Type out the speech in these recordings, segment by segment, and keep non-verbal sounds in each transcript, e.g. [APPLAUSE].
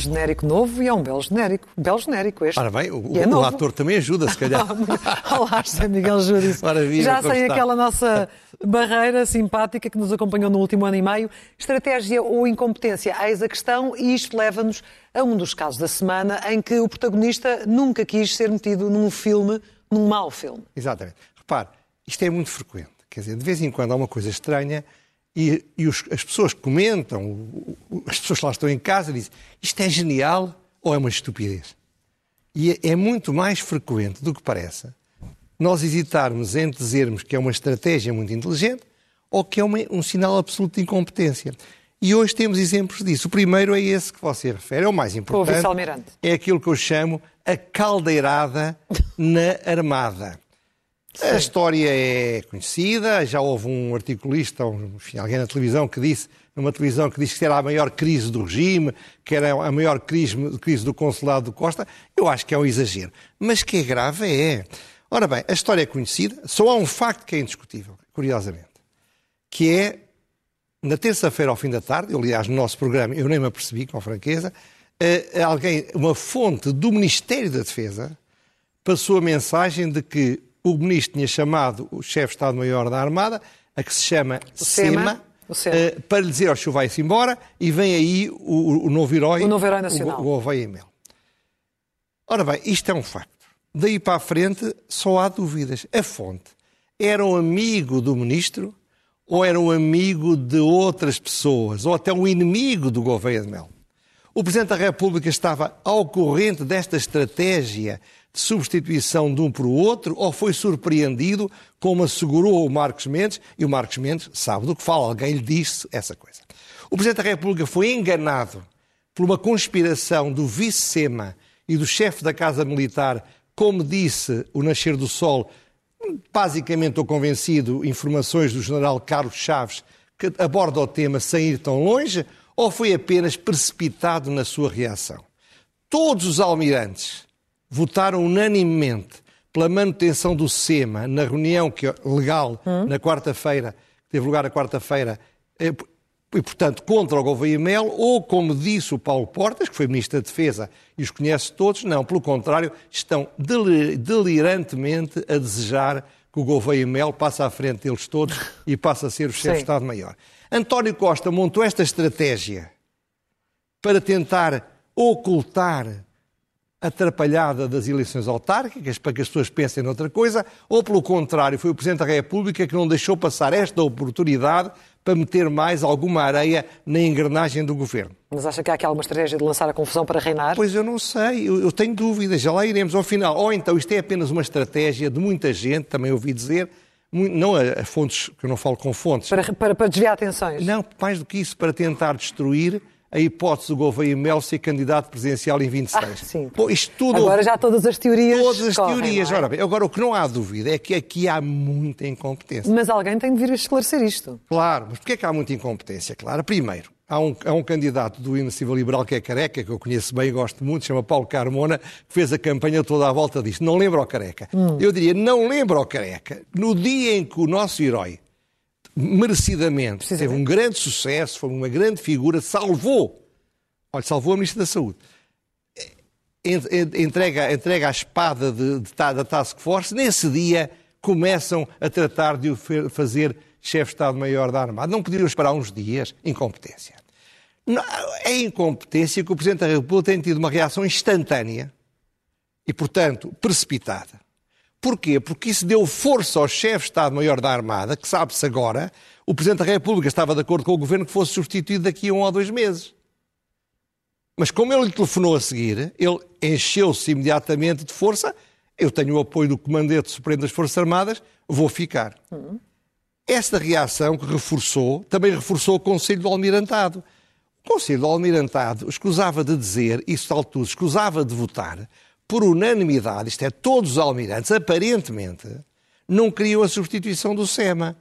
genérico novo e é um belo genérico. Belo genérico este. Ora bem, o, é o ator também ajuda, se calhar. [LAUGHS] Olá, José Miguel Júdice. Maravilha, Já sem está? aquela nossa [LAUGHS] barreira simpática que nos acompanhou no último ano e meio. Estratégia ou incompetência? Eis a questão e isto leva-nos a um dos casos da semana em que o protagonista nunca quis ser metido num filme, num mau filme. Exatamente. Repare, isto é muito frequente. Quer dizer, de vez em quando há uma coisa estranha e, e os- as pessoas comentam, as pessoas que lá estão em casa dizem isto é genial ou é uma estupidez? E é, é muito mais frequente do que parece nós hesitarmos entre dizermos que é uma estratégia muito inteligente ou que é uma- um sinal absoluto de incompetência. E hoje temos exemplos disso. O primeiro é esse que você refere, é o mais Com o importante. vice-almirante. É aquilo que eu chamo a caldeirada na armada. A história é conhecida, já houve um articulista, um, enfim, alguém na televisão que disse, numa televisão que disse que era a maior crise do regime, que era a maior crise, crise do consulado do Costa. Eu acho que é um exagero. Mas que é grave é. Ora bem, a história é conhecida, só há um facto que é indiscutível, curiosamente, que é na terça-feira ao fim da tarde, eu, aliás, no nosso programa, eu nem me apercebi, com franqueza, eh, alguém, uma fonte do Ministério da Defesa passou a mensagem de que o ministro tinha chamado o chefe de Estado-Maior da Armada, a que se chama SEMA, SEMA, o SEMA. eh, para lhe dizer ao senhor vai-se embora e vem aí o, o novo herói, O novo herói nacional. o, o Oveia Mel. Ora bem, isto é um facto. Daí para a frente só há dúvidas. A fonte era um amigo do ministro ou era um amigo de outras pessoas ou até um inimigo do Gouveia de Mel? O Presidente da República estava ao corrente desta estratégia de substituição de um por outro ou foi surpreendido, como assegurou o Marcos Mendes, e o Marcos Mendes sabe do que fala, alguém lhe disse essa coisa. O Presidente da República foi enganado por uma conspiração do vice-SEMA e do chefe da Casa Militar, como disse o Nascer do Sol, basicamente estou convencido, informações do general Carlos Chaves, que aborda o tema sem ir tão longe, ou foi apenas precipitado na sua reação? Todos os almirantes votaram unanimemente pela manutenção do SEMA na reunião que, legal na quarta-feira, que teve lugar na quarta-feira, eh, e, portanto, contra o Gouveia Mel, ou, como disse o Paulo Portas, que foi Ministro da Defesa e os conhece todos, não, pelo contrário, estão deli- delirantemente a desejar que o Gouveia Mel passe à frente deles todos e passe a ser o chefe de Estado-Maior. António Costa montou esta estratégia para tentar ocultar atrapalhada das eleições autárquicas, para que as pessoas pensem noutra coisa, ou pelo contrário, foi o Presidente da República que não deixou passar esta oportunidade para meter mais alguma areia na engrenagem do governo. Mas acha que há aqui alguma estratégia de lançar a confusão para reinar? Pois eu não sei, eu, eu tenho dúvidas, já lá iremos ao final. Ou então isto é apenas uma estratégia de muita gente, também ouvi dizer, não a, a fontes, que eu não falo com fontes, Para, para, para desviar atenções? não, mais do que isso, para tentar destruir a hipótese do Gouveia Mel ser candidato presidencial em 26. Ah, sim. Pô, isto tudo Agora já todas as teorias. Todas as correm, teorias. é? Ora bem, agora o que não há dúvida é que aqui há muita incompetência. Mas alguém tem de vir esclarecer isto. Claro, mas porquê é que há muita incompetência? Claro, primeiro, há um, há um candidato do Iniciativa Liberal que é careca, que eu conheço bem e gosto muito, chama Paulo Carmona, que fez a campanha toda à volta disto. Não lembra o careca. Eu diria, não lembra o careca. No dia em que o nosso herói, merecidamente, teve um grande sucesso, foi uma grande figura, salvou, olha, salvou a Ministra da Saúde. En- en- entrega, entrega a espada de- de da Task Force, nesse dia começam a tratar de o fazer chefe de Estado-Maior da Armada. Não podiam esperar uns dias? Incompetência. Não, é incompetência que o Presidente da República tem tido uma reação instantânea e, portanto, precipitada. Porquê? Porque isso deu força ao chefe de Estado-Maior da Armada, que sabe-se agora, o Presidente da República estava de acordo com o Governo que fosse substituído daqui a um ou dois meses. Mas como ele lhe telefonou a seguir, ele encheu-se imediatamente de força. Eu tenho o apoio do Comandante Supremo das Forças Armadas, vou ficar. Esta reação que reforçou, também reforçou o Conselho do Almirantado. O Conselho do Almirantado escusava de dizer, tal tudo, escusava de votar, por unanimidade, isto é, todos os almirantes, aparentemente, não queriam a substituição do SEMA.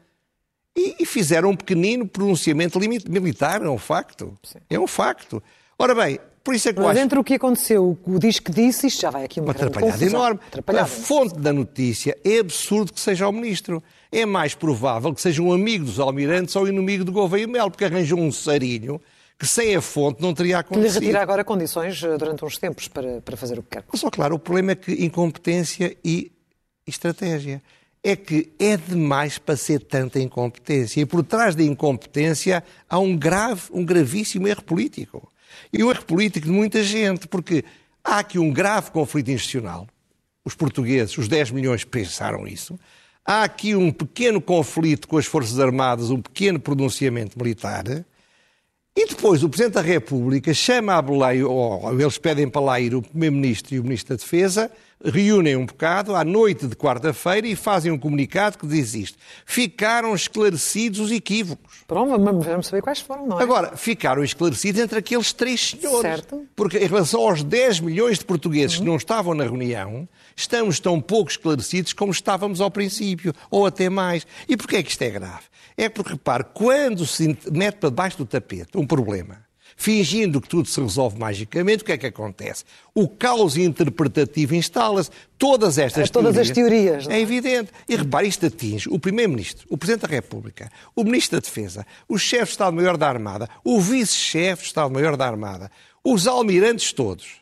E, e fizeram um pequenino pronunciamento militar, é um facto. É um facto. Ora bem, por isso é que eu Mas acho entre o que aconteceu, o diz que disse, isto já vai aqui uma, uma atrapalhada confusão. enorme. Atrapalhada. A fonte da notícia é absurdo que seja o ministro. É mais provável que seja um amigo dos almirantes ou inimigo do Gouveia Mel, porque arranjou um sarilho que sem a fonte não teria Que lhe acontecido. retira agora condições eh, durante uns tempos para, para fazer o que quer. Mas só claro, o problema é que incompetência e estratégia. É que é demais para ser tanta incompetência. E por trás da incompetência há um grave, um gravíssimo erro político. E um erro político de muita gente, porque há aqui um grave conflito institucional. Os portugueses, os 10 milhões, pensaram isso. Há aqui um pequeno conflito com as Forças Armadas, um pequeno pronunciamento militar. E depois o Presidente da República chama a Belém, ou eles pedem para lá ir o Primeiro-Ministro e o Ministro da Defesa, reúnem um bocado à noite de quarta-feira e fazem um comunicado que diz isto. Ficaram esclarecidos os equívocos. Pronto, vamos, saber quais foram, não é? Agora, ficaram esclarecidos entre aqueles três senhores. Certo. Porque em relação aos 10 milhões de portugueses que não estavam na reunião, estamos tão pouco esclarecidos como estávamos ao princípio, ou até mais. E porquê é que isto é grave? É porque, repare, quando se mete para debaixo do tapete um problema, fingindo que tudo se resolve magicamente, o que é que acontece? O caos interpretativo instala-se. Todas estas Todas as teorias, é? É evidente. E repare, isto atinge o Primeiro-Ministro, o Presidente da República, o Ministro da Defesa, o Chefe de Estado-Maior da Armada, o Vice-Chefe de Estado-Maior da Armada, os almirantes todos,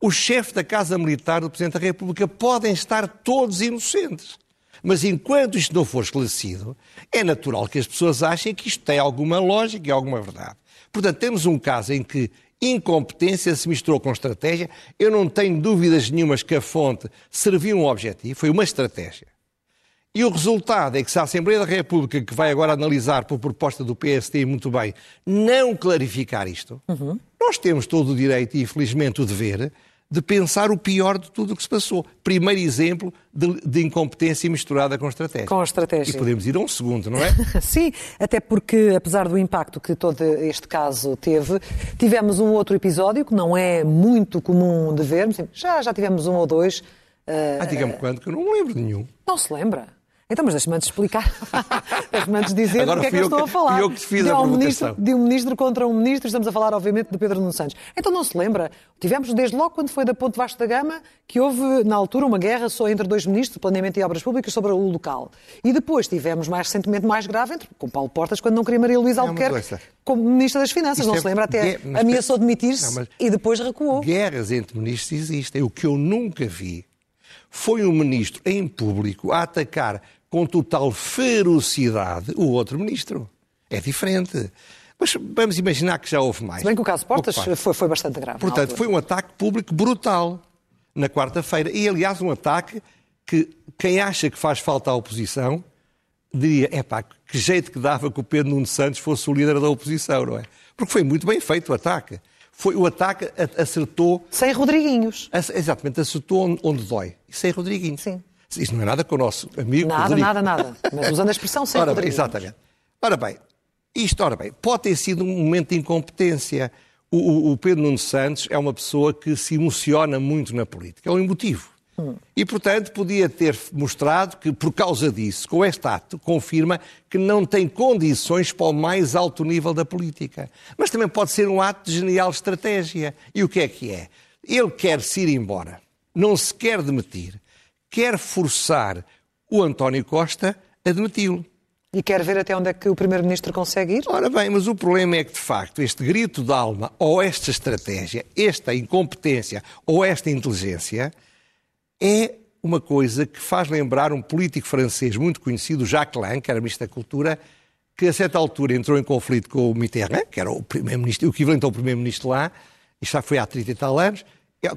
o chefe da Casa Militar do Presidente da República podem estar todos inocentes. Mas enquanto isto não for esclarecido, é natural que as pessoas achem que isto tem alguma lógica e alguma verdade. Portanto, temos um caso em que incompetência se misturou com estratégia. Eu não tenho dúvidas nenhumas que a fonte serviu um objetivo, foi uma estratégia. E o resultado é que se a Assembleia da República, que vai agora analisar por proposta do PSD, muito bem, não clarificar isto, nós temos todo o direito e, infelizmente, o dever de pensar o pior de tudo o que se passou. Primeiro exemplo de, de incompetência misturada com estratégia. Com a estratégia. E podemos ir a um segundo, não é? [LAUGHS] Sim, até porque, apesar do impacto que todo este caso teve, tivemos um outro episódio que não é muito comum de vermos. Já, já tivemos um ou dois. eh, Ah, diga-me quando, que eu não me lembro de nenhum. Não se lembra? Então, mas deixa-me antes explicar. [LAUGHS] deixa-me antes dizer Agora do que é que eu estou que- a falar. eu que fiz de a um provocação. ministro, de um ministro contra um ministro, estamos a falar, obviamente, de Pedro Nuno Santos. Então não se lembra? Tivemos desde logo quando foi da Ponte Vasco da Gama que houve, na altura, uma guerra só entre dois ministros de Planeamento e Obras Públicas sobre o local. E depois tivemos, mais recentemente, mais grave, entre, com Paulo Portas, quando não queria Maria Luísa Albuquerque como Ministra das Finanças. Isto não é- se lembra? Até Gue- mas- ameaçou demitir-se mas- e depois recuou. Guerras entre ministros existem. O que eu nunca vi foi um ministro em público a atacar com total ferocidade o outro ministro. É diferente. Mas vamos imaginar que já houve mais. Se bem que o caso Portas foi, foi bastante grave. Portanto, foi um ataque público brutal na quarta-feira. E, aliás, um ataque que quem acha que faz falta à oposição diria, epá, que jeito que dava que o Pedro Nuno Santos fosse o líder da oposição, não é? Porque foi muito bem feito o ataque. Foi, o ataque acertou, Sem Rodriguinhos. exatamente, acertou onde, onde dói. Isso é Rodriguinho. Sim. Isso não é nada com o nosso amigo Nada, Rodrigo. nada, nada. Mas usando a expressão sem Ora bem, exatamente. Ora bem, isto, ora bem, pode ter sido um momento de incompetência. O, o- o Pedro Nuno Santos é uma pessoa que se emociona muito na política, é um emotivo. E, portanto, podia ter mostrado que, por causa disso, com este ato, confirma que não tem condições para o mais alto nível da política. Mas também pode ser um ato de genial estratégia. E o que é que é? Ele quer se ir embora, não se quer demitir, quer forçar o António Costa a demiti-lo. E quer ver até onde é que o Primeiro-Ministro consegue ir? Ora bem, mas o problema é que, de facto, este grito de alma, ou esta estratégia, esta incompetência, ou esta inteligência, é uma coisa que faz lembrar um político francês muito conhecido, Jacques Lang, que era Ministro da Cultura, que a certa altura entrou em conflito com o Mitterrand, que era o, primeiro-ministro, o equivalente ao primeiro-ministro lá, e já foi há 30 e tal anos,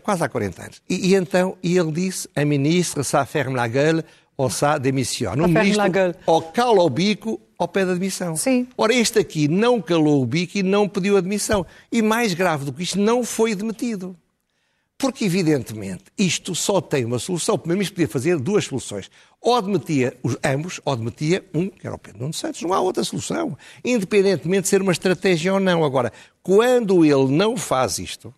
quase há 40 anos. E, e então, e ele disse, a ministre, ça ferme la gueule, ou ça démissionne. O ministro, ou cala o bico, ou pede admissão. Sim. Ora, este aqui não calou o bico e não pediu admissão. E mais grave do que isto, não foi demitido. Porque, evidentemente, isto só tem uma solução. O Primeiro-Ministro podia fazer duas soluções. Ou admitia os, ambos, ou admitia um, que era o Pedro Nuno Santos. Não há outra solução. Independentemente de ser uma estratégia ou não. Agora, quando ele não faz isto,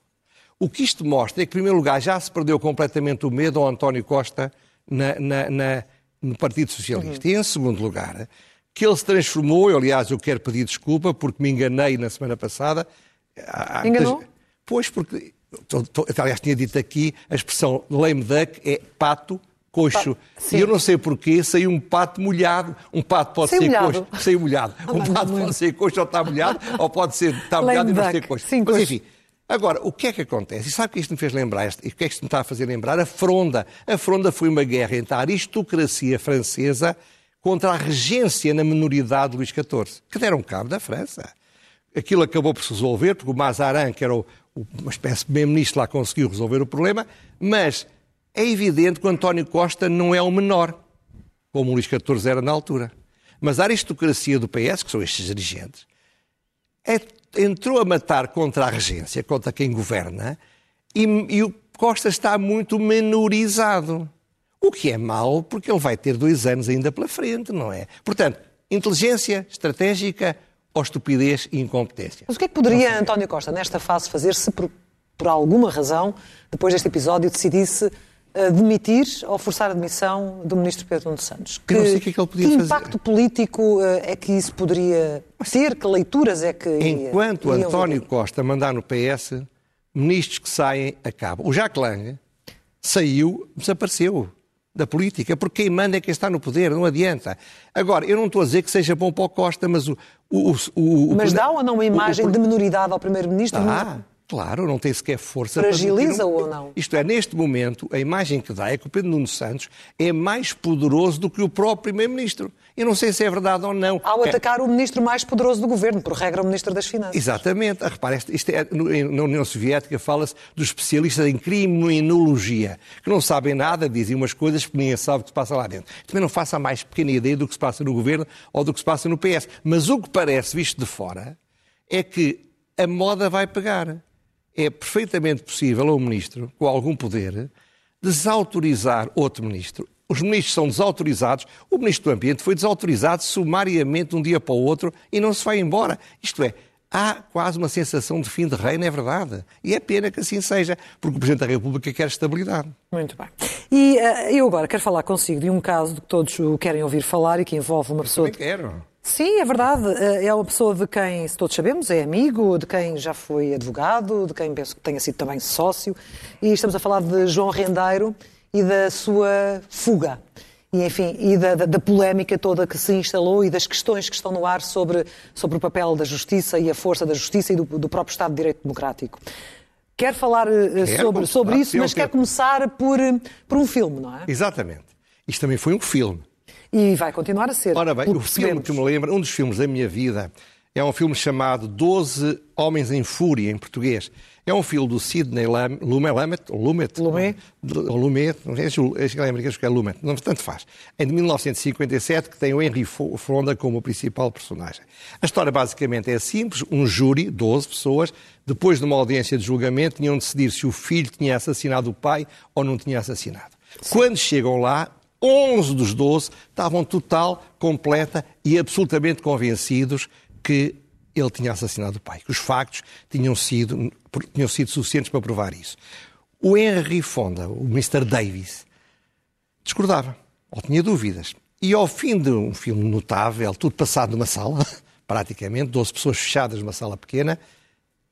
o que isto mostra é que, em primeiro lugar, já se perdeu completamente o medo ao António Costa na- na- na- no Partido Socialista. E, em segundo lugar, que ele se transformou, eu, aliás, eu quero pedir desculpa porque me enganei na semana passada. Enganou? Pois, porque, tô- tô- aliás, tinha dito aqui, a expressão lame duck é pato coxo. Sim. E eu não sei porquê, saiu um pato molhado. Um pato pode Saiu ser molhado. coxo. Saiu molhado. Um não, pato pode ser coxo ou está molhado, ou pode ser está molhado e não ser coxo. Sim, Mas coxo. Agora, o que é que acontece? E sabe o que isto me fez lembrar? E o que é que isto me está a fazer lembrar? A Fronda. A Fronda foi uma guerra entre a aristocracia francesa contra a regência na minoridade de Luís XIV, que deram cabo da França. Aquilo acabou por se resolver, porque o Mazarin, que era o- uma espécie de primeiro-ministro, lá conseguiu resolver o problema, mas é evidente que o António Costa não é o menor, como o Luís XIV era na altura. Mas a aristocracia do PS, que são estes dirigentes, é- entrou a matar contra a regência, contra quem governa, e, e o Costa está muito menorizado. O que é mau, porque ele vai ter dois anos ainda pela frente, não é? Portanto, inteligência estratégica ou estupidez e incompetência. Mas o que é que poderia António Costa, nesta fase, fazer se por, por alguma razão, depois deste episódio, decidisse demitir ou forçar a demissão do ministro Pedro Nuno Santos? Eu não sei o que é que ele podia fazer. impacto político eh, é que isso poderia ter? Que leituras é que. ia- Enquanto iriam António vir? Costa mandar no PS, ministros que saem acabam. O Jacques Lang saiu, desapareceu da política, porque quem manda é quem está no poder, não adianta. Agora, eu não estou a dizer que seja bom para o Costa, mas o... o, o- o- Mas dá ou não uma imagem de minoridade ao primeiro-ministro? Ah, claro, não tem sequer força. Fragiliza-o um- ou não? Isto é, neste momento, a imagem que dá é que o Pedro Nuno Santos é mais poderoso do que o próprio Primeiro-Ministro. Eu não sei se é verdade ou não. Ao É- atacar o ministro mais poderoso do governo, por regra, o ministro das Finanças. Exatamente. Ah, Repare, isto- é, na União Soviética fala-se dos especialistas em criminologia, que não sabem nada, dizem umas coisas que ninguém sabe o que se passa lá dentro. Também não faça a mais pequena ideia do que se passa no governo ou do que se passa no PS. Mas o que parece, visto de fora, é que a moda vai pegar. É perfeitamente possível a um ministro, com algum poder, desautorizar outro ministro. Os ministros são desautorizados. O ministro do Ambiente foi desautorizado sumariamente de um dia para o outro e não se vai embora. Isto é, há quase uma sensação de fim de reino, é verdade. E é pena que assim seja, porque o Presidente da República quer estabilidade. Muito bem. E eh, eu agora quero falar consigo de um caso de que todos querem ouvir falar e que envolve uma pessoa. Também quero. Sim, é verdade. Eh, É uma pessoa de quem se todos sabemos, é amigo, de quem já foi advogado, de quem penso que tenha sido também sócio. E estamos a falar de João Rendeiro e da sua fuga. E, enfim, e da, da- da polémica toda que se instalou e das questões que estão no ar sobre, sobre o papel da justiça e a força da justiça e do, do próprio Estado de Direito Democrático. Quero falar eh, Quero, sobre, sobre isso, mas quero começar por, por um filme, não é? Exatamente. Isto também foi um filme. E vai continuar a ser. Ora bem, o filme que me lembra, um dos filmes da minha vida, é um filme chamado Doze Homens em Fúria, em português. É um filme do Sidney Lumet, Lumet, Lumet, Lumet. é acho que é Lumet, não tanto faz. É de 1957, que tem o Henry Fo- Fonda como principal personagem. A história basicamente é simples, um júri, 12 pessoas, depois de uma audiência de julgamento, tinham de decidir se o filho tinha assassinado o pai ou não tinha assassinado. Quando chegam lá, 11 dos 12 estavam total, completa e absolutamente convencidos que ele tinha assassinado o pai, que os factos tinham sido, tinham sido suficientes para provar isso. O Henry Fonda, o Mr. Davis, discordava, ou tinha dúvidas. E ao fim de um filme notável, tudo passado numa sala, [LAUGHS] praticamente, 12 pessoas fechadas numa sala pequena,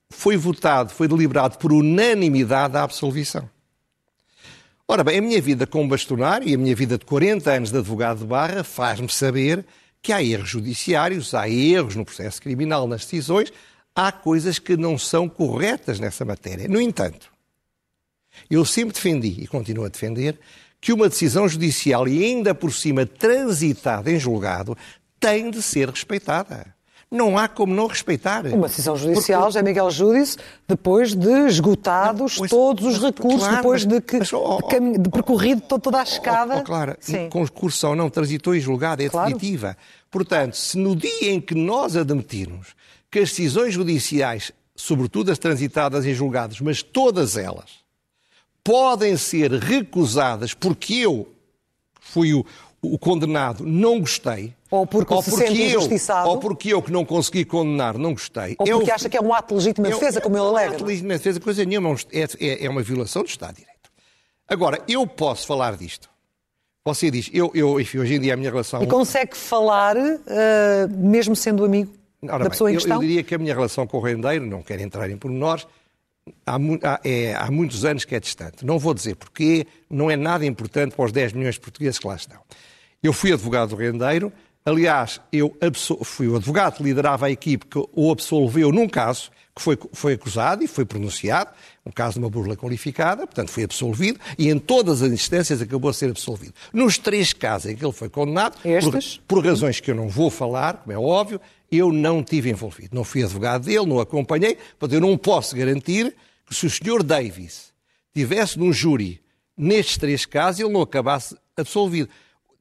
foi votado, foi deliberado por unanimidade a absolvição. Ora bem, a minha vida como bastonário e a minha vida de 40 anos de advogado de barra faz-me saber que há erros judiciários, há erros no processo criminal, nas decisões, há coisas que não são corretas nessa matéria. No entanto, eu sempre defendi e continuo a defender que uma decisão judicial e ainda por cima transitada em julgado tem de ser respeitada. Não há como não respeitar. Uma decisão judicial, José Miguel Júdice, depois de esgotados Pois, todos os mas, recursos, claro, depois de, que, mas, oh, de, caminho- de percorrido to- toda a escada. Oh, oh, claro, Sim. concurso ou não transitou em julgado, é Claro. definitiva. Portanto, se no dia em que nós admitirmos que as decisões judiciais, sobretudo as transitadas em julgados, mas todas elas, podem ser recusadas porque eu fui o, o condenado, não gostei. Ou porque se sente eu, injustiçado. Ou porque eu que não consegui condenar, não gostei. Ou Eu- porque acha que é um ato de legítima eu- defesa, como ele não é alega. ato de legítima defesa, coisa nenhuma, é, é- é uma violação do Estado de Direito. Agora, eu posso falar disto. Você diz, eu, eu enfim, hoje em dia a minha relação. E consegue falar, eh, mesmo sendo amigo Ora da bem, pessoa em eu, questão? eu diria que a minha relação com o rendeiro, não quero entrar em pormenores, há, é, há muitos anos que é distante. Não vou dizer porquê, não é nada importante para os 10 milhões de portugueses que lá estão. Eu fui advogado do rendeiro, aliás, eu fui o advogado que liderava a equipe que o absolveu num caso que foi, foi acusado e foi pronunciado, um caso de uma burla qualificada, portanto foi absolvido, e em todas as instâncias acabou a ser absolvido. Nos três casos em que ele foi condenado, por, por, razões que eu não vou falar, como é óbvio, eu não tive envolvido. Não fui advogado dele, não acompanhei, portanto eu não posso garantir que se o Sr. Davis tivesse num júri nestes três casos, ele não acabasse absolvido.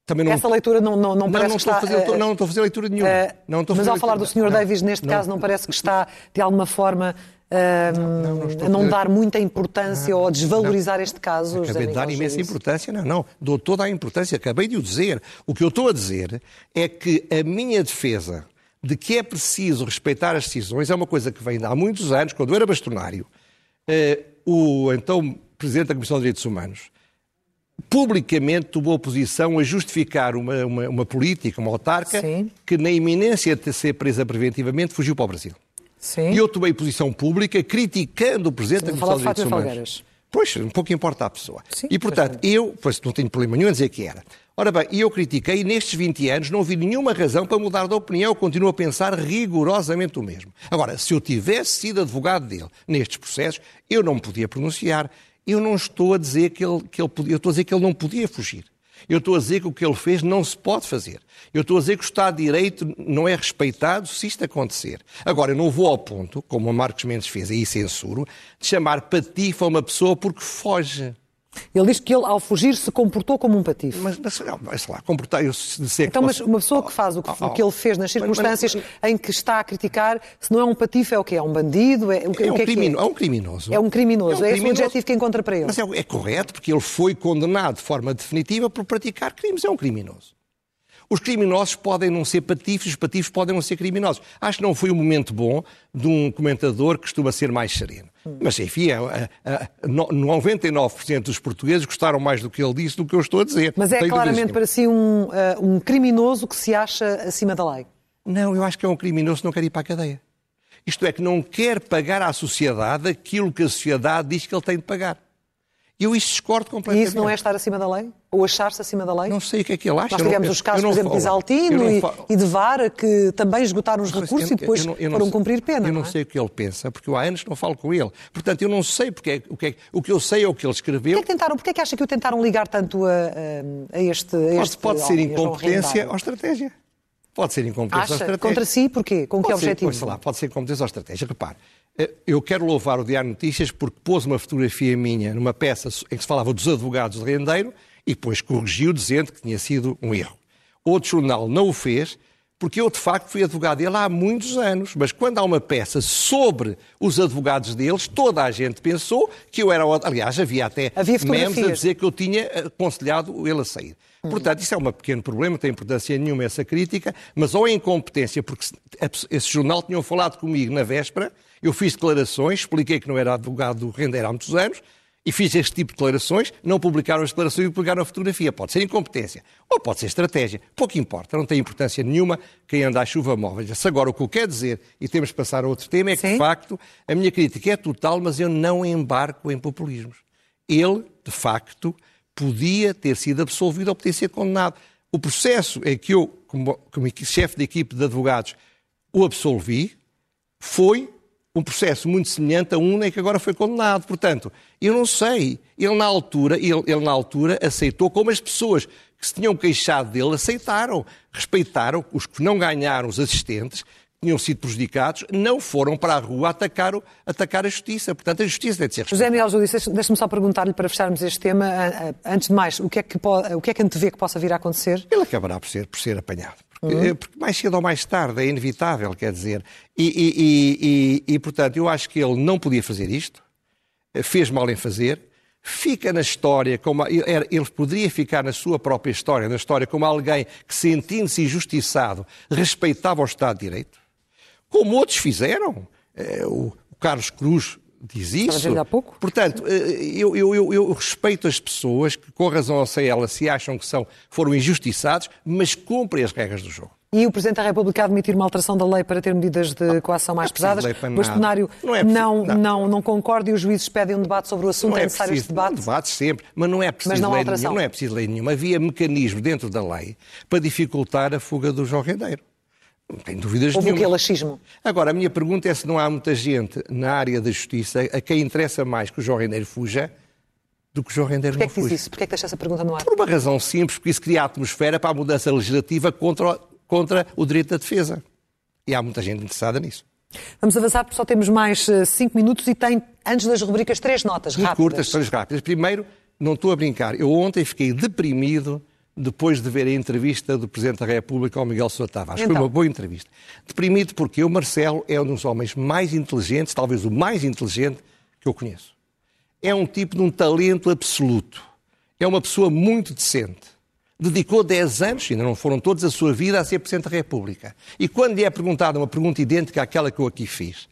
Também não... Essa leitura não, não, não parece não, que está... Fazer, uh, não, estou a fazer leitura nenhuma. Uh, não estou mas ao falar do Sr. Davis, neste caso, não parece que está, de alguma forma, uh, a não dar muita importância ou a desvalorizar este caso? Acabei de dar imensa importância. Não, não. Dou toda a importância. Acabei de o dizer. O que eu estou a dizer é que a minha defesa de que é preciso respeitar as decisões é uma coisa que vem há muitos anos, quando eu era bastonário, o então Presidente da Comissão de Direitos Humanos publicamente tomou posição a justificar uma, uma, uma política, uma autarca, Sim. que na iminência de ser presa preventivamente fugiu para o Brasil. Sim. E eu tomei posição pública criticando o Presidente Sim, da Comissão de Direitos Humanos. Pois, um pouco importa a pessoa. Sim, e, portanto, eu, pois não tenho problema nenhum a dizer que era. Ora bem, eu critiquei e nestes 20 anos não vi nenhuma razão para mudar de opinião. Continuo a pensar rigorosamente o mesmo. Agora, se eu tivesse sido advogado dele nestes processos, eu não me podia pronunciar. Eu não estou a dizer que ele, que ele podia, eu estou a dizer que ele não podia fugir. Eu estou a dizer que o que ele fez não se pode fazer. Eu estou a dizer que o Estado de Direito não é respeitado se isto acontecer. Agora, eu não vou ao ponto, como o Marcos Mendes fez, aí censuro, de chamar patifa uma pessoa porque foge. Ele diz que ele, ao fugir, se comportou como um patife. Mas, mas, mas lá, comportar, eu sei Então, mas uma pessoa que faz o que, oh, oh, que ele fez nas circunstâncias mas, mas, em que está a criticar, se não é um patife, é o quê? É um bandido? É, o, é, um, que é, crimino, é? é um criminoso. É um criminoso. É, um é esse o objetivo que encontra para ele. Mas é, é correto, porque ele foi condenado de forma definitiva por praticar crimes. É um criminoso. Os criminosos podem não ser patifes, os patifes podem não ser criminosos. Acho que não foi um momento bom de um comentador que costuma ser mais sereno. Mas, enfim, a, a, a, 99% dos portugueses gostaram mais do que ele disse do que eu estou a dizer. Mas é Tenho claramente para si um, uh, um criminoso que se acha acima da lei? Não, eu acho que é um criminoso que não quer ir para a cadeia. Isto é, que não quer pagar à sociedade aquilo que a sociedade diz que ele tem de pagar. Eu isso discordo completamente. E isso não é estar acima da lei? Ou achar-se acima da lei? Não sei o que é que ele acha. Nós tivemos os casos, por exemplo, de Isaltino e, e, de Vara, que também esgotaram os recursos eu, e depois eu não, eu foram cumprir pena. Eu não, não é? sei o que ele pensa, porque eu há anos não falo com ele. Portanto, eu não sei porque é, o, que é, o que eu sei é o que ele escreveu. Porquê é que, tentaram, porquê é que acha que o tentaram ligar tanto a, a este, a este Pode, pode ser incompetência ou estratégia. Pode ser incompetência Acha? ou estratégia. Contra si, porquê? Com pode que ser, objetivo? Sei lá, pode ser incompetência ou estratégia. Repare, eu quero louvar o Diário Notícias porque pôs uma fotografia minha numa peça em que se falava dos advogados de rendeiro e depois corrigiu dizendo que tinha sido um erro. Outro jornal não o fez porque eu, de facto, fui advogado dele há muitos anos. Mas quando há uma peça sobre os advogados deles, toda a gente pensou que eu era... Aliás, havia até havia memes a dizer que eu tinha aconselhado ele a sair. Portanto, isso é um pequeno problema, não tem importância nenhuma essa crítica, mas ou é incompetência, porque esse jornal tinham falado comigo na véspera, eu fiz declarações, expliquei que não era advogado do Render há muitos anos, e fiz este tipo de declarações, não publicaram as declarações e publicaram a fotografia. Pode ser incompetência ou pode ser estratégia. Pouco importa, não tem importância nenhuma quem anda à chuva móvel. Se agora o que eu quero dizer, e temos que passar a outro tema, é que Sim. de facto a minha crítica é total, mas eu não embarco em populismos. Ele, de facto, podia ter sido absolvido ou podia ser condenado. O processo em que eu, como, como chefe de equipe de advogados, o absolvi, foi um processo muito semelhante a um em que agora foi condenado. Portanto, eu não sei. Ele na altura, ele, ele na altura aceitou como as pessoas que se tinham queixado dele aceitaram, respeitaram os que não ganharam, os assistentes, tinham sido prejudicados, não foram para a rua atacar, atacar a justiça. Portanto, a justiça deve ser respeitada. José Miguel Judice, deixe-me só perguntar-lhe para fecharmos este tema. Antes de mais, o que é que, pode, o que, é que antevê que possa vir a acontecer? Ele acabará por ser, por ser apanhado. Porque, uhum. porque, mais cedo ou mais tarde é inevitável, quer dizer. E, e, e, e, portanto, eu acho que ele não podia fazer isto, fez mal em fazer, fica na história, como ele poderia ficar na sua própria história, na história como alguém que, sentindo-se injustiçado, respeitava o Estado de Direito como outros fizeram. Eh, o Carlos Cruz diz isso. Há pouco? Portanto, eh, eu, eu, eu, eu, respeito as pessoas que, com razão ou sem ela, se acham que são, foram injustiçados, mas cumprem as regras do jogo. e o Presidente da República admitir uma alteração da lei para ter medidas de coação mais é pesadas. O bastonário Não é não, preciso- não. não. Concorda e os juízes pedem um debate sobre o assunto. Não é é necessário preciso, este debate? debate sempre, mas não é preciso não lei alteração. nenhuma, não é preciso lei nenhuma. Havia mecanismo dentro da lei para dificultar a fuga do João Rendeiro. Não tenho dúvidas Houve o nenhuma. quê? Laxismo? Agora, a minha pergunta é se não há muita gente na área da justiça a quem interessa mais que o João Rendeiro fuja do que o João Rendeiro Porquê é não que diz fuja. isso? Porquê é que deixa essa pergunta no ar? Por uma razão simples, porque isso cria a atmosfera para a mudança legislativa contra, contra o direito da defesa. E há muita gente interessada nisso. Vamos avançar porque só temos mais eh, cinco minutos e tem, antes das rubricas, três notas Muito rápidas. curtas, três rápidas. Primeiro, não estou a brincar. Eu ontem fiquei deprimido depois de ver a entrevista do Presidente da República ao Miguel Sousa Tavares. Foi Então. uma boa entrevista. Deprimido porque o Marcelo é um dos homens mais inteligentes, talvez o mais inteligente que eu conheço. É um tipo de um talento absoluto. É uma pessoa muito decente. Dedicou 10 anos, ainda não foram todos, a sua vida a ser Presidente da República. E quando lhe é perguntada uma pergunta idêntica àquela que eu aqui fiz,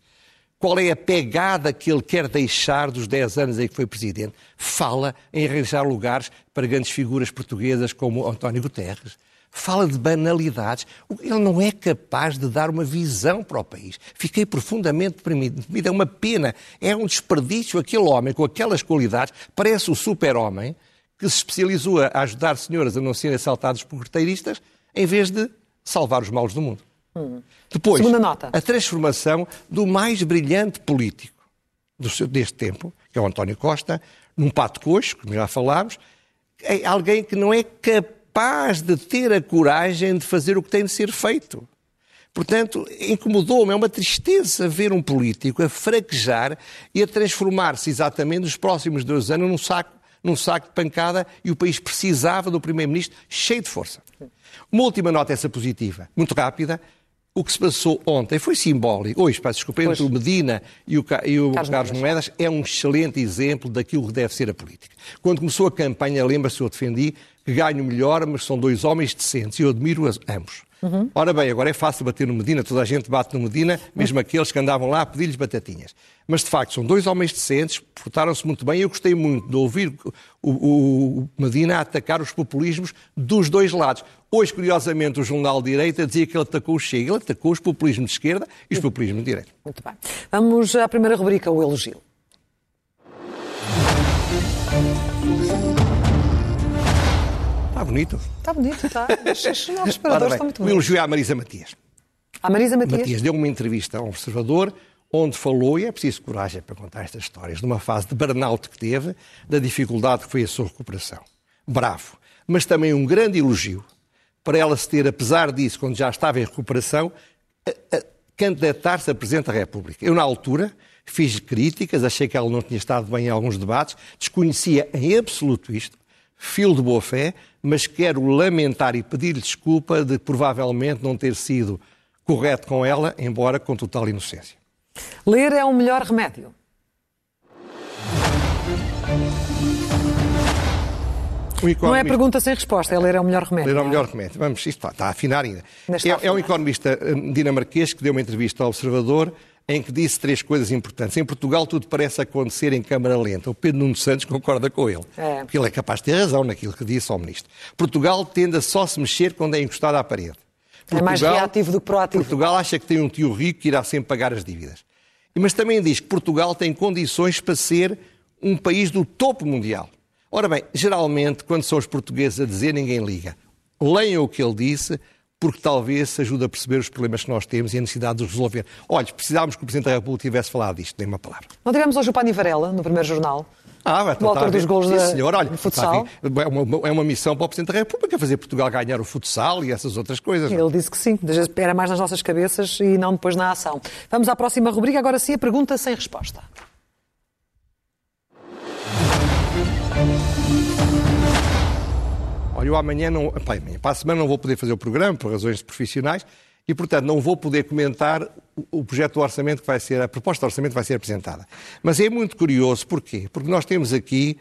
qual é a pegada que ele quer deixar dos 10 anos em que foi presidente? Fala em arranjar lugares para grandes figuras portuguesas como António Guterres. Fala de banalidades. Ele não é capaz de dar uma visão para o país. Fiquei profundamente deprimido. É uma pena. É um desperdício. Aquele homem com aquelas qualidades parece o super-homem que se especializou a ajudar senhoras a não serem assaltadas por carteiristas em vez de salvar os maus do mundo. Depois, Segunda nota. a transformação do mais brilhante político do seu- deste tempo, que é o António Costa, num pato coxo, como já falámos, é alguém que não é capaz de ter a coragem de fazer o que tem de ser feito. Portanto, incomodou-me, é uma tristeza ver um político a fraquejar e a transformar-se exatamente nos próximos dois anos num saco, num saco de pancada e o país precisava do Primeiro-Ministro cheio de força. Uma última nota, essa positiva, muito rápida. O que se passou ontem foi simbólico. Hoje, peço desculpa, entre o Medina e o, e o Carlos Carlos, Moedas. Moedas é um excelente exemplo daquilo que deve ser a política. Quando começou a campanha, lembra-se, eu defendi que ganho melhor, mas são dois homens decentes e eu admiro-os ambos. Ora bem, agora é fácil bater no Medina, toda a gente bate no Medina, mesmo aqueles que andavam lá a pedir-lhes batatinhas. Mas, de facto, são dois homens decentes, portaram-se muito bem e eu gostei muito de ouvir o, o- Medina atacar os populismos dos dois lados. Hoje, curiosamente, o Jornal de Direita dizia que ele atacou o Chega, ele atacou os populismos de esquerda e os populismos de direita. Muito bem. Vamos à primeira rubrica, o elogio. Está bonito. Está bonito, está. [LAUGHS] Os os nossos Ora esperadores bem, estão muito o bonitos. elogio é à Marisa Matias. A Marisa Matias. Matias deu uma entrevista ao Observador onde falou, e é preciso coragem para contar estas histórias, de uma fase de burnout que teve, da dificuldade que foi a sua recuperação. Bravo. Mas também um grande elogio para ela se ter, apesar disso, quando já estava em recuperação, a- a candidatar-se a Presidente da República. Eu, na altura, fiz críticas, achei que ela não tinha estado bem em alguns debates, desconhecia em absoluto isto, fio de boa fé, mas quero lamentar e pedir-lhe desculpa de provavelmente não ter sido correto com ela, embora com total inocência. Ler é o melhor remédio. Não é pergunta sem resposta, é ler é o melhor remédio. Ler é o é? melhor remédio. Vamos, isto está a afinar ainda. Ainda está a É, é um afinar. economista hum, dinamarquês que deu uma entrevista ao Observador em que disse três coisas importantes. Em Portugal tudo parece acontecer em câmara lenta. O Pedro Nuno Santos concorda com ele. É. Porque ele é capaz de ter razão naquilo que disse ao Ministro. Portugal tende a só se mexer quando é encostado à parede. É mais reativo do que proativo. Portugal acha que tem um tio rico que irá sempre pagar as dívidas. Mas também diz que Portugal tem condições para ser um país do topo mundial. Ora bem, geralmente, quando são os portugueses a dizer, ninguém liga. Leiam o que ele disse, porque talvez ajude a perceber os problemas que nós temos e a necessidade de os resolver. Olha, precisávamos que o Presidente da República tivesse falado disto, nem uma palavra. Não tivemos hoje o Pani Varela, no primeiro jornal. Ah, vai O autor tratar de- dos golos Sim, da- senhor. Olha, futsal. a ver, É uma, é uma missão para o Presidente da República fazer Portugal ganhar o futsal e essas outras coisas. Ele disse que sim, era mais nas nossas cabeças e não depois na ação. Vamos à próxima rubrica, agora sim a pergunta sem resposta. Olha, eu amanhã não. Pá, amanhã, para a semana não vou poder fazer o programa por razões profissionais e, portanto, não vou poder comentar o, projeto do orçamento que vai ser, a proposta de orçamento que vai ser apresentada. Mas é muito curioso, porquê? Porque nós temos aqui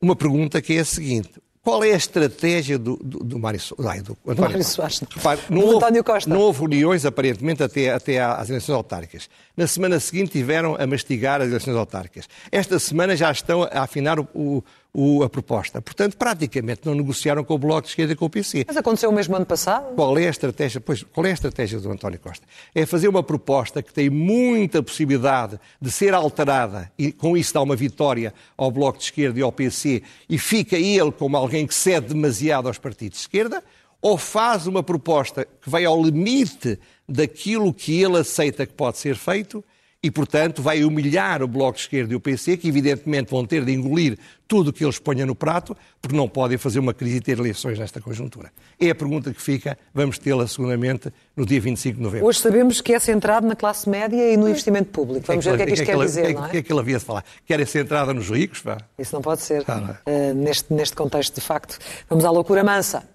uma pergunta que é a seguinte. Qual é a estratégia do, do, do Mário So- ai, do António Mário? Soares. Repare, não, houve, António Costa. não houve uniões, aparentemente, até, até às eleições autárquicas. Na semana seguinte tiveram a mastigar as eleições autárquicas. Esta semana já estão a afinar o, o, o, a proposta. Portanto, praticamente não negociaram com o Bloco de Esquerda e com o PC. Mas aconteceu o mesmo ano passado? Qual é a estratégia? Pois, qual é a estratégia do António Costa? É fazer uma proposta que tem muita possibilidade de ser alterada e com isso dá uma vitória ao Bloco de Esquerda e ao PC e fica ele como alguém que cede demasiado aos partidos de esquerda, ou faz uma proposta que vai ao limite daquilo que ele aceita que pode ser feito e, portanto, vai humilhar o Bloco de Esquerda e o PC, que evidentemente vão ter de engolir tudo o que eles ponham no prato, porque não podem fazer uma crise e ter eleições nesta conjuntura. É a pergunta que fica, vamos tê-la seguramente no dia 25 de novembro. Hoje sabemos que é centrado na classe média e no investimento público. Vamos ver o que é que isto quer dizer, não é? O que é que ele havia de falar? Quer ser centrada nos ricos? Pá? Isso não pode ser, ah, não é? uh, neste, neste contexto, de facto. Vamos à loucura mansa.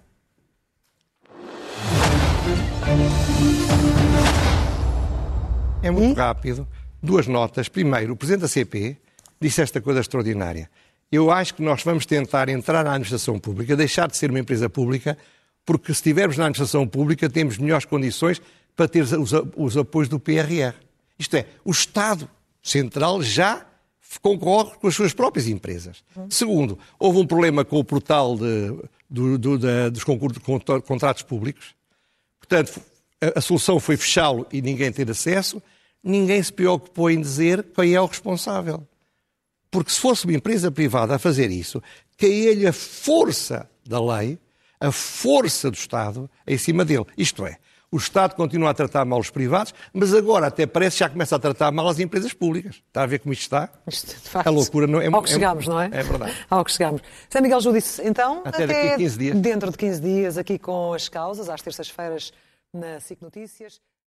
É muito rápido duas notas. Primeiro, o Presidente da CP disse esta coisa extraordinária. Eu acho que nós vamos tentar entrar na administração pública, deixar de ser uma empresa pública, porque se estivermos na administração pública temos melhores condições para ter os, os apoios do PRR. Isto é, o Estado Central já concorre com as suas próprias empresas. Segundo, houve um problema com o portal de, do, do, de, dos concursos, contratos públicos. Portanto, a, a solução foi fechá-lo e ninguém ter acesso ninguém se preocupou em dizer quem é o responsável. Porque se fosse uma empresa privada a fazer isso, caía-lhe a força da lei, a força do Estado em cima dele. Isto é, o Estado continua a tratar mal os privados, mas agora até parece que já começa a tratar mal as empresas públicas. Está a ver como isto está? Isto, de facto, a loucura não é... Ao que chegamos, é, não é? É verdade. [LAUGHS] Ao que chegamos. Zé Miguel Judice, então, até, até daqui a 15 dias. dentro de 15 dias, aqui com as causas, às terças-feiras na SIC Notícias.